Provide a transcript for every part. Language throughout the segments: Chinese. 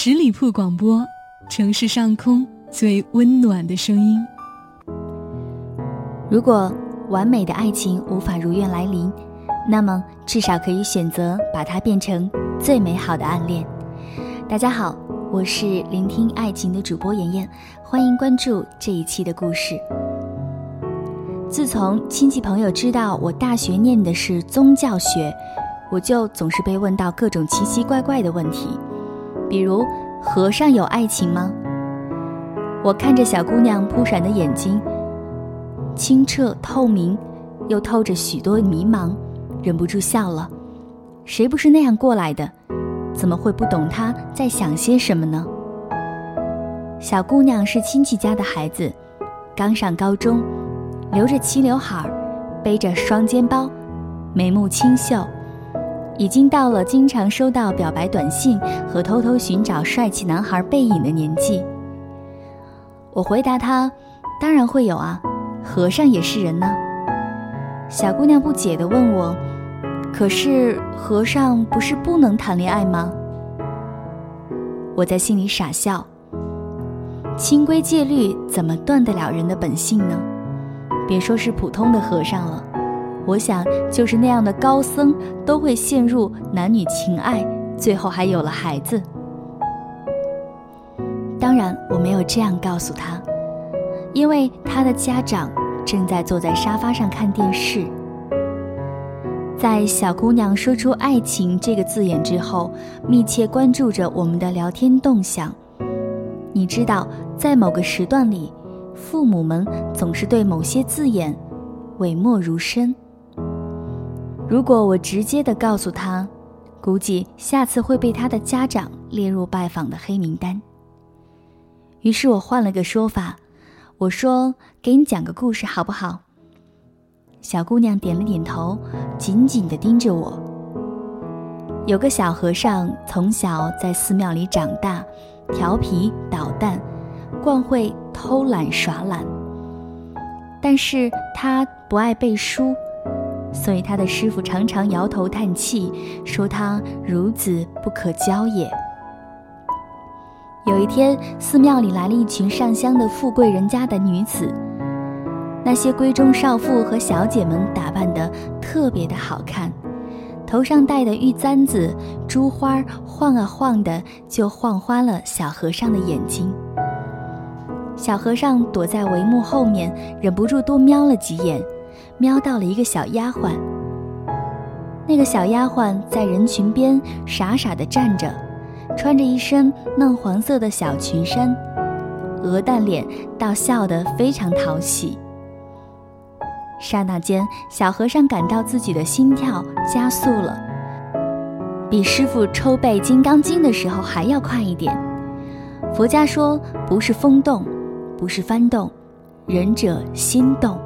十里铺广播，城市上空最温暖的声音。如果完美的爱情无法如愿来临，那么至少可以选择把它变成最美好的暗恋。大家好，我是聆听爱情的主播妍妍，欢迎关注这一期的故事。自从亲戚朋友知道我大学念的是宗教学，我就总是被问到各种奇奇怪怪的问题。比如，和尚有爱情吗？我看着小姑娘扑闪的眼睛，清澈透明，又透着许多迷茫，忍不住笑了。谁不是那样过来的？怎么会不懂她在想些什么呢？小姑娘是亲戚家的孩子，刚上高中，留着齐刘海儿，背着双肩包，眉目清秀。已经到了经常收到表白短信和偷偷寻找帅气男孩背影的年纪。我回答他：“当然会有啊，和尚也是人呢。”小姑娘不解地问我：“可是和尚不是不能谈恋爱吗？”我在心里傻笑：“清规戒律怎么断得了人的本性呢？别说是普通的和尚了。”我想，就是那样的高僧都会陷入男女情爱，最后还有了孩子。当然，我没有这样告诉他，因为他的家长正在坐在沙发上看电视。在小姑娘说出“爱情”这个字眼之后，密切关注着我们的聊天动向。你知道，在某个时段里，父母们总是对某些字眼讳莫如深。如果我直接的告诉他，估计下次会被他的家长列入拜访的黑名单。于是我换了个说法，我说：“给你讲个故事好不好？”小姑娘点了点头，紧紧的盯着我。有个小和尚从小在寺庙里长大，调皮捣蛋，惯会偷懒耍懒，但是他不爱背书。所以他的师傅常常摇头叹气，说他孺子不可教也。有一天，寺庙里来了一群上香的富贵人家的女子，那些闺中少妇和小姐们打扮得特别的好看，头上戴的玉簪子、珠花晃啊晃的，就晃花了小和尚的眼睛。小和尚躲在帷幕后面，忍不住多瞄了几眼。瞄到了一个小丫鬟。那个小丫鬟在人群边傻傻地站着，穿着一身嫩黄色的小裙衫，鹅蛋脸，倒笑得非常讨喜。刹那间，小和尚感到自己的心跳加速了，比师傅抽背《金刚经》的时候还要快一点。佛家说，不是风动，不是幡动，仁者心动。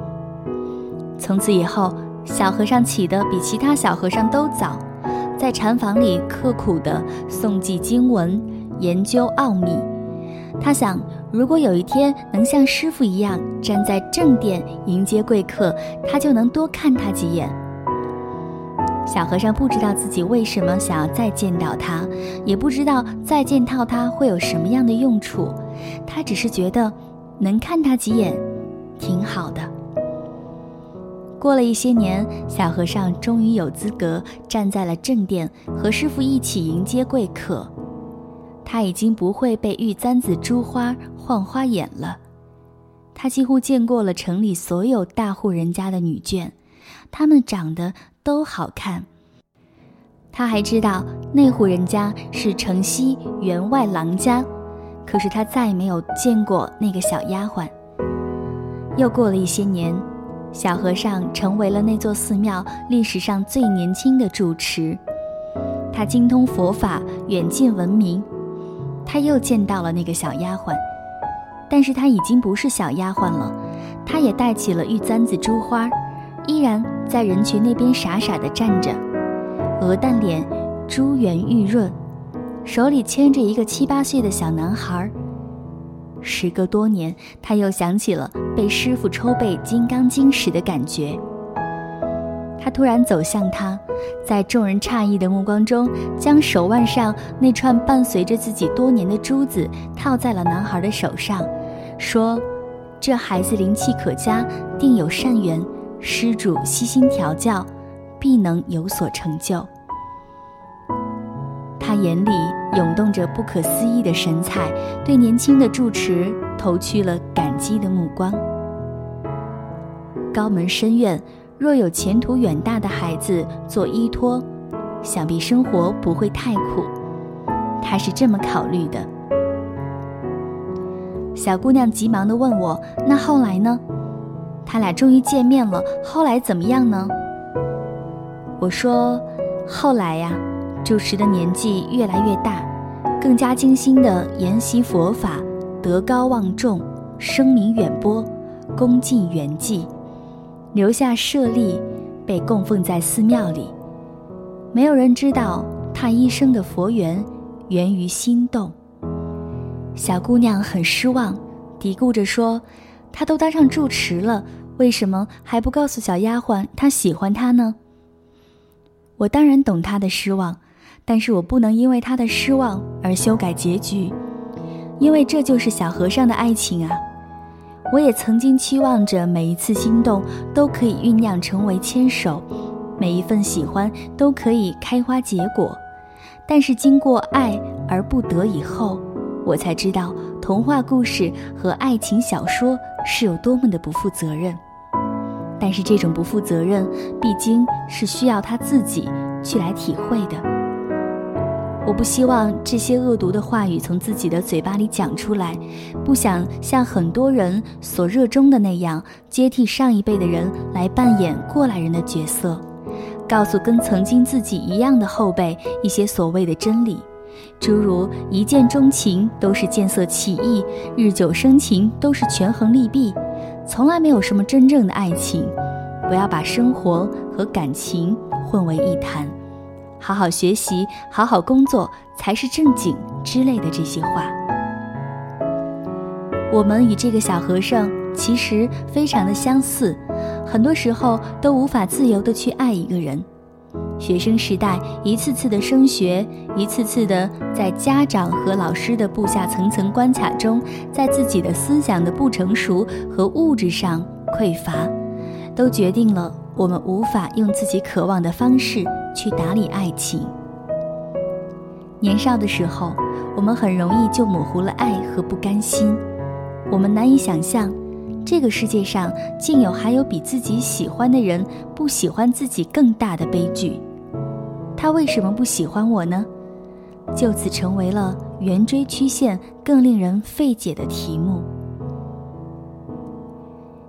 从此以后，小和尚起得比其他小和尚都早，在禅房里刻苦地诵记经文，研究奥秘。他想，如果有一天能像师傅一样站在正殿迎接贵客，他就能多看他几眼。小和尚不知道自己为什么想要再见到他，也不知道再见到他会有什么样的用处，他只是觉得能看他几眼，挺好的。过了一些年，小和尚终于有资格站在了正殿，和师傅一起迎接贵客。他已经不会被玉簪子、珠花晃花眼了。他几乎见过了城里所有大户人家的女眷，她们长得都好看。他还知道那户人家是城西员外郎家，可是他再没有见过那个小丫鬟。又过了一些年。小和尚成为了那座寺庙历史上最年轻的住持，他精通佛法，远近闻名。他又见到了那个小丫鬟，但是他已经不是小丫鬟了，他也戴起了玉簪子、珠花，依然在人群那边傻傻地站着，鹅蛋脸，珠圆玉润，手里牵着一个七八岁的小男孩。时隔多年，他又想起了被师傅抽背《金刚经》时的感觉。他突然走向他，在众人诧异的目光中，将手腕上那串伴随着自己多年的珠子套在了男孩的手上，说：“这孩子灵气可嘉，定有善缘，施主悉心调教，必能有所成就。”他眼里涌动着不可思议的神采，对年轻的住持投去了感激的目光。高门深院。若有前途远大的孩子做依托，想必生活不会太苦。他是这么考虑的。小姑娘急忙地问我：“那后来呢？他俩终于见面了，后来怎么样呢？”我说：“后来呀，主持的年纪越来越大，更加精心地研习佛法，德高望重，声名远播，功尽圆寂。”留下舍利，被供奉在寺庙里。没有人知道他一生的佛缘源于心动。小姑娘很失望，嘀咕着说：“他都当上住持了，为什么还不告诉小丫鬟他喜欢他呢？”我当然懂他的失望，但是我不能因为他的失望而修改结局，因为这就是小和尚的爱情啊。我也曾经期望着每一次心动都可以酝酿成为牵手，每一份喜欢都可以开花结果。但是经过爱而不得以后，我才知道童话故事和爱情小说是有多么的不负责任。但是这种不负责任，毕竟是需要他自己去来体会的。我不希望这些恶毒的话语从自己的嘴巴里讲出来，不想像很多人所热衷的那样，接替上一辈的人来扮演过来人的角色，告诉跟曾经自己一样的后辈一些所谓的真理，诸如一见钟情都是见色起意，日久生情都是权衡利弊，从来没有什么真正的爱情，不要把生活和感情混为一谈。好好学习，好好工作才是正经之类的这些话。我们与这个小和尚其实非常的相似，很多时候都无法自由的去爱一个人。学生时代一次次的升学，一次次的在家长和老师的布下层层关卡中，在自己的思想的不成熟和物质上匮乏，都决定了我们无法用自己渴望的方式。去打理爱情。年少的时候，我们很容易就模糊了爱和不甘心。我们难以想象，这个世界上竟有还有比自己喜欢的人不喜欢自己更大的悲剧。他为什么不喜欢我呢？就此成为了圆锥曲线更令人费解的题目。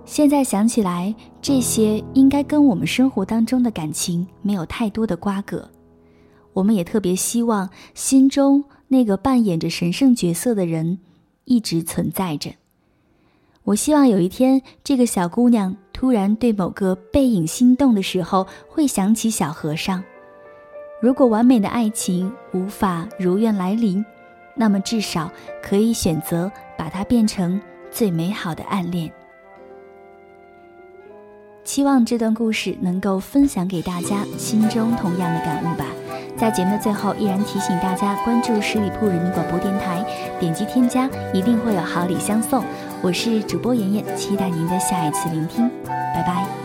现在想起来，这些应该跟我们生活当中的感情没有太多的瓜葛。我们也特别希望心中那个扮演着神圣角色的人一直存在着。我希望有一天，这个小姑娘突然对某个背影心动的时候，会想起小和尚。如果完美的爱情无法如愿来临，那么至少可以选择把它变成最美好的暗恋。希望这段故事能够分享给大家心中同样的感悟吧。在节目的最后，依然提醒大家关注十里铺人民广播电台，点击添加，一定会有好礼相送。我是主播妍妍，期待您的下一次聆听，拜拜。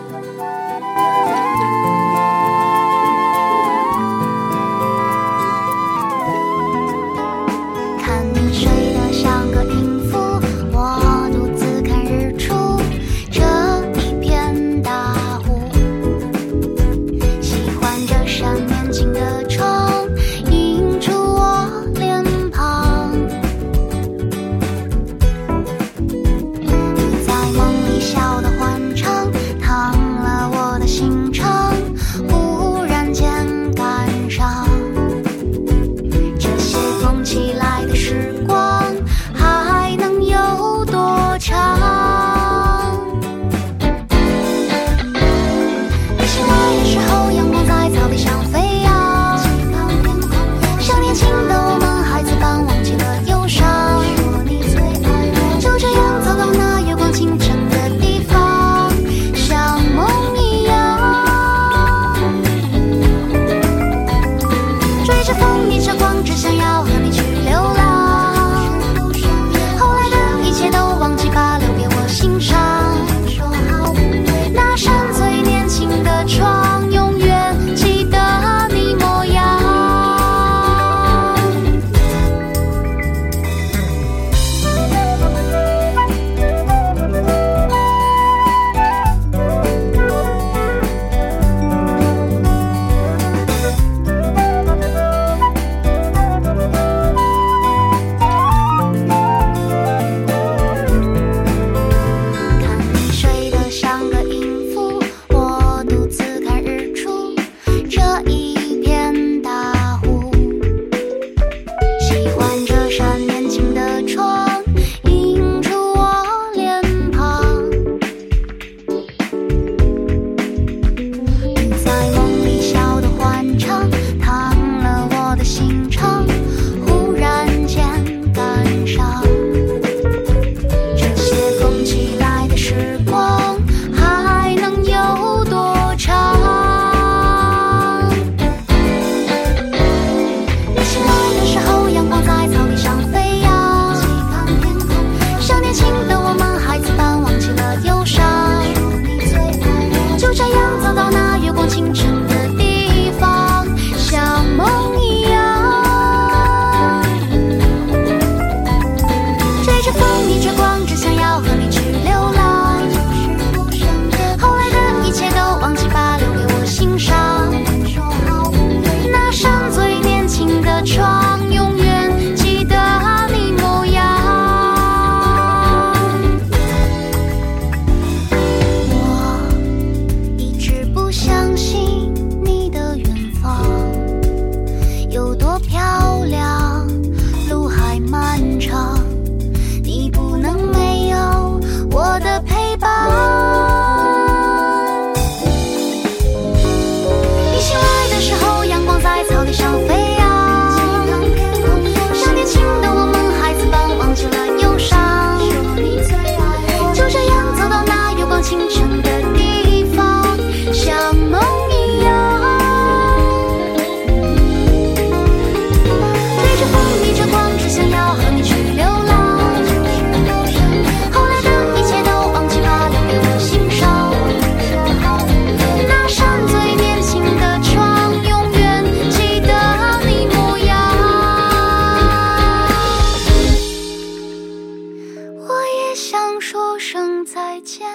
间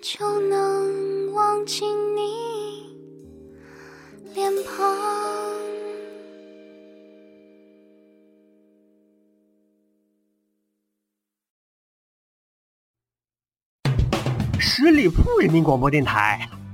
就能忘记你脸庞。十里铺人民广播电台，